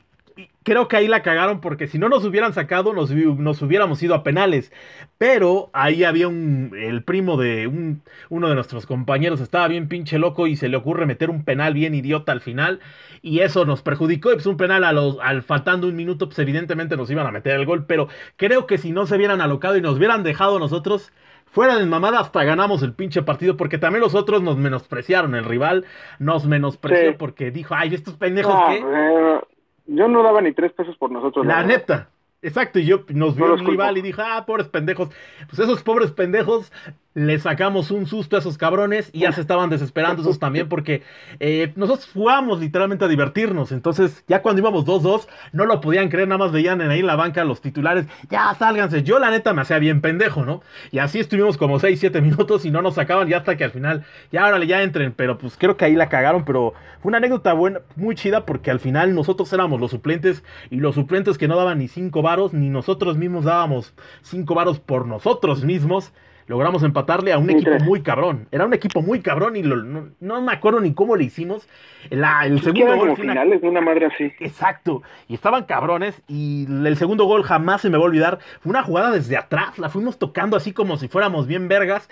creo que ahí la cagaron porque si no nos hubieran sacado, nos, nos hubiéramos ido a penales. Pero ahí había un. El primo de un, uno de nuestros compañeros estaba bien pinche loco y se le ocurre meter un penal bien idiota al final. Y eso nos perjudicó. Y pues un penal a los, al faltando un minuto, pues evidentemente nos iban a meter el gol. Pero creo que si no se hubieran alocado y nos hubieran dejado nosotros fuera de mamada hasta ganamos el pinche partido porque también los otros nos menospreciaron. El rival nos menospreció Sí. porque dijo, ay, estos pendejos No, que... yo no daba ni tres pesos por nosotros. La verdad. neta. Exacto, y yo nos vio No el los rival y dijo, ah, pobres pendejos. Pues esos pobres pendejos le sacamos un susto a esos cabrones y ya se estaban desesperando esos también porque eh, nosotros jugamos literalmente a divertirnos. Entonces, ya cuando íbamos 2-2, no lo podían creer, nada más veían en ahí en la banca los titulares, ya sálganse. Yo la neta me hacía bien pendejo, ¿no? Y así estuvimos como 6-7 minutos y no nos sacaban ya hasta que al final, ya órale, ya entren. Pero pues creo que ahí la cagaron, pero fue una anécdota buena, muy chida porque al final nosotros éramos los suplentes y los suplentes que no daban ni 5 varos, ni nosotros mismos dábamos 5 varos por nosotros mismos. Logramos empatarle a un equipo muy cabrón. Era un equipo muy cabrón y lo- no, no me acuerdo ni cómo le hicimos. La- el segundo gol como fue una finales de una madre así. Exacto. Y estaban cabrones. Y el segundo gol jamás se me va a olvidar. Fue una jugada desde atrás. La fuimos tocando así como si fuéramos bien vergas.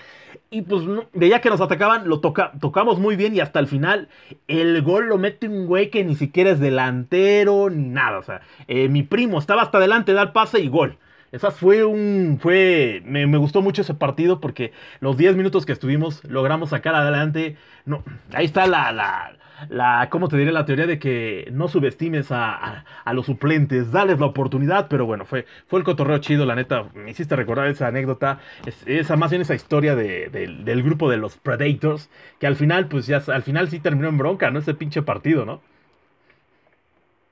Y pues no- veía que nos atacaban. Lo toca, tocamos muy bien. Y hasta el final, el gol lo mete un güey que ni siquiera es delantero ni nada. O sea, eh, mi primo estaba hasta adelante, da el pase y gol. Esa fue un. fue me, me gustó mucho ese partido porque los 10 minutos que estuvimos logramos sacar adelante. No, ahí está la. la la, ¿cómo te diré? La teoría de que no subestimes a, a- los suplentes, dales la oportunidad, pero bueno, fue, fue el cotorreo chido, la neta, me hiciste recordar esa anécdota, es- esa más bien esa historia de- del grupo de los Predators, que al final, pues ya, al final sí terminó en bronca, ¿no? Ese pinche partido, ¿no?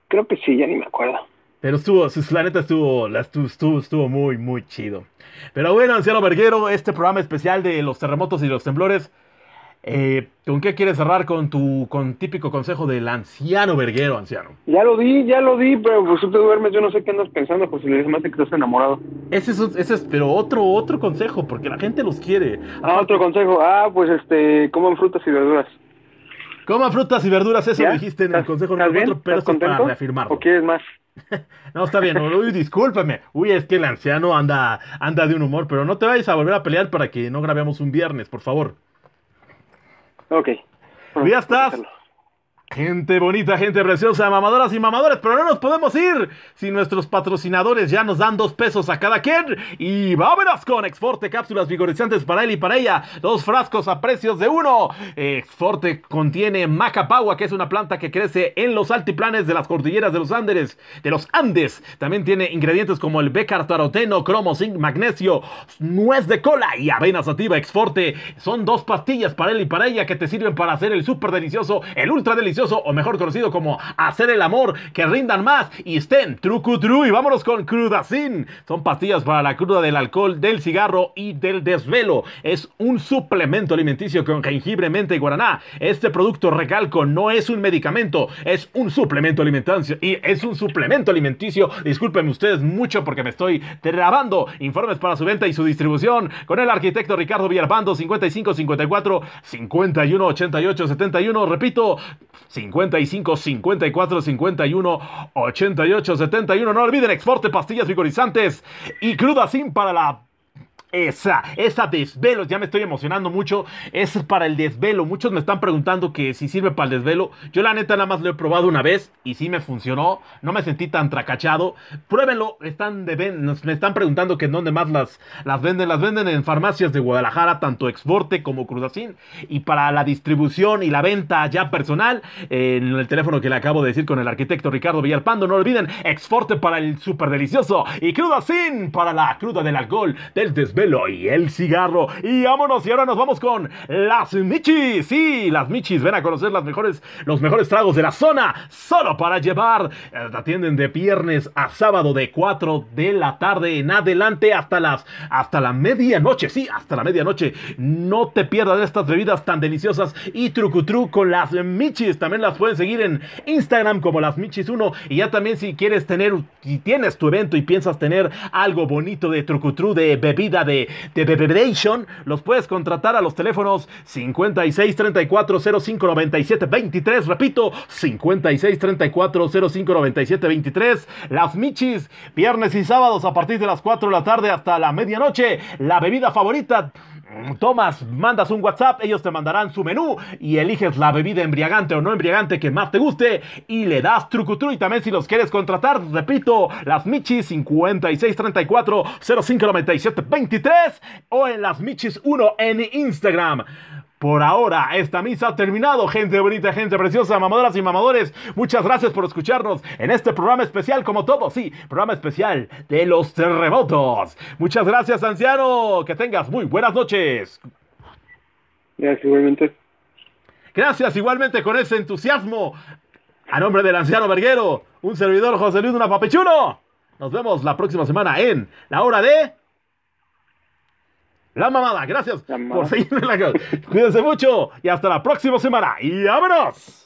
Creo que sí, ya ni me acuerdo. Pero estuvo, la neta estuvo, la estuvo, estuvo, estuvo muy, muy chido. Pero bueno, anciano Verguero, este programa especial de los terremotos y los temblores, eh, ¿con qué quieres cerrar con tu con típico consejo del anciano Verguero, anciano? Ya lo di, ya lo di, pero pues tú te duermes, yo no sé qué andas pensando, pues si le más que estás enamorado. Ese es, ese es, pero otro, otro consejo, porque la gente los quiere. Ah, otro consejo, ah, pues este, coman frutas y verduras. Coma frutas y verduras, eso dijiste en el ¿Estás- consejo número bien? 4, pero ¿Estás esto es para reafirmarlo. ¿O quieres más? <laughs> No, está bien, uy, discúlpame. Uy, es que el anciano anda, anda de un humor, pero no te vayas a volver a pelear para que no grabemos un viernes, por favor. Ok. Bueno, Ya estás. Gente bonita, gente preciosa, mamadoras y mamadores, pero no nos podemos ir si nuestros patrocinadores ya nos dan dos pesos a cada quien. Y vámonos con Exforte, cápsulas vigorizantes para él y para ella. Dos frascos a precios de uno. Exforte contiene macapagua, que es una planta que crece en los altiplanes de las cordilleras de los Andes. De los Andes. También tiene ingredientes como el becartaroteno, cromo, zinc, magnesio, nuez de cola y avena sativa. Exforte son dos pastillas para él y para ella que te sirven para hacer el súper delicioso, el ultra delicioso o mejor conocido como hacer el amor, que rindan más y estén trucu tru y vámonos con Crudacin. Son pastillas para la cruda del alcohol, del cigarro y del desvelo. Es un suplemento alimenticio con jengibre, menta y guaraná. Este producto, recalco, no es un medicamento, es un suplemento alimenticio y es un suplemento alimenticio. Discúlpenme ustedes mucho porque me estoy trabando. Informes para su venta y su distribución con el arquitecto Ricardo Villalpando 55 54 51 88 71. Repito, 55 54 51 88 71. No olviden Exforte, pastillas vigorizantes y Crudacin para la esa, esa desvelo, ya me estoy emocionando mucho, es para el desvelo. Muchos me están preguntando que si sirve para el desvelo. Yo la neta nada más lo he probado una vez y sí me funcionó, no me sentí tan tracachado. Pruébenlo, están de me están preguntando que en dónde más las, las venden. Las venden en farmacias de Guadalajara, tanto Exporte como Cruzacín. Y para la distribución y la venta ya personal, en el teléfono que le acabo de decir con el arquitecto Ricardo Villalpando, no olviden, Exporte para el súper delicioso y Cruzacín para la cruda del alcohol, del desvelo y el cigarro. Y vámonos, y ahora nos vamos con las Michis. Sí, las Michis, ven a conocer las mejores, los mejores tragos de la zona, solo para llevar. Eh, atienden de viernes a sábado de 4 de la tarde en adelante hasta las, hasta la medianoche. Sí, hasta la medianoche. No te pierdas estas bebidas tan deliciosas y trucutru con las Michis. También las pueden seguir en Instagram como las Michis 1. Y ya también si quieres tener, si tienes tu evento y piensas tener algo bonito de trucutru, de bebida, de de, de los puedes contratar a los teléfonos 56 34 05 97 23. Repito, 56 34 05 97 23. Las Michis, viernes y sábados a partir de las 4 de la tarde hasta la medianoche. La bebida favorita tomas, mandas un WhatsApp, ellos te mandarán su menú y eliges la bebida embriagante o no embriagante que más te guste y le das trucutru y también si los quieres contratar, repito, las Michis 5634 0597 23 o en las Michis 1 en Instagram. Por ahora, esta misa ha terminado, gente bonita, gente preciosa, mamadoras y mamadores. Muchas gracias por escucharnos en este programa especial, como todo, sí, programa especial de los terremotos. Muchas gracias, anciano. Que tengas muy buenas noches. Gracias, igualmente. Gracias, igualmente, con ese entusiasmo. A nombre del anciano Verguero, un servidor José Luis Una Papechuno. Nos vemos la próxima semana en la hora de. La mamada, gracias por seguirme en la Cuídense mucho y hasta la próxima semana. ¡Y vámonos!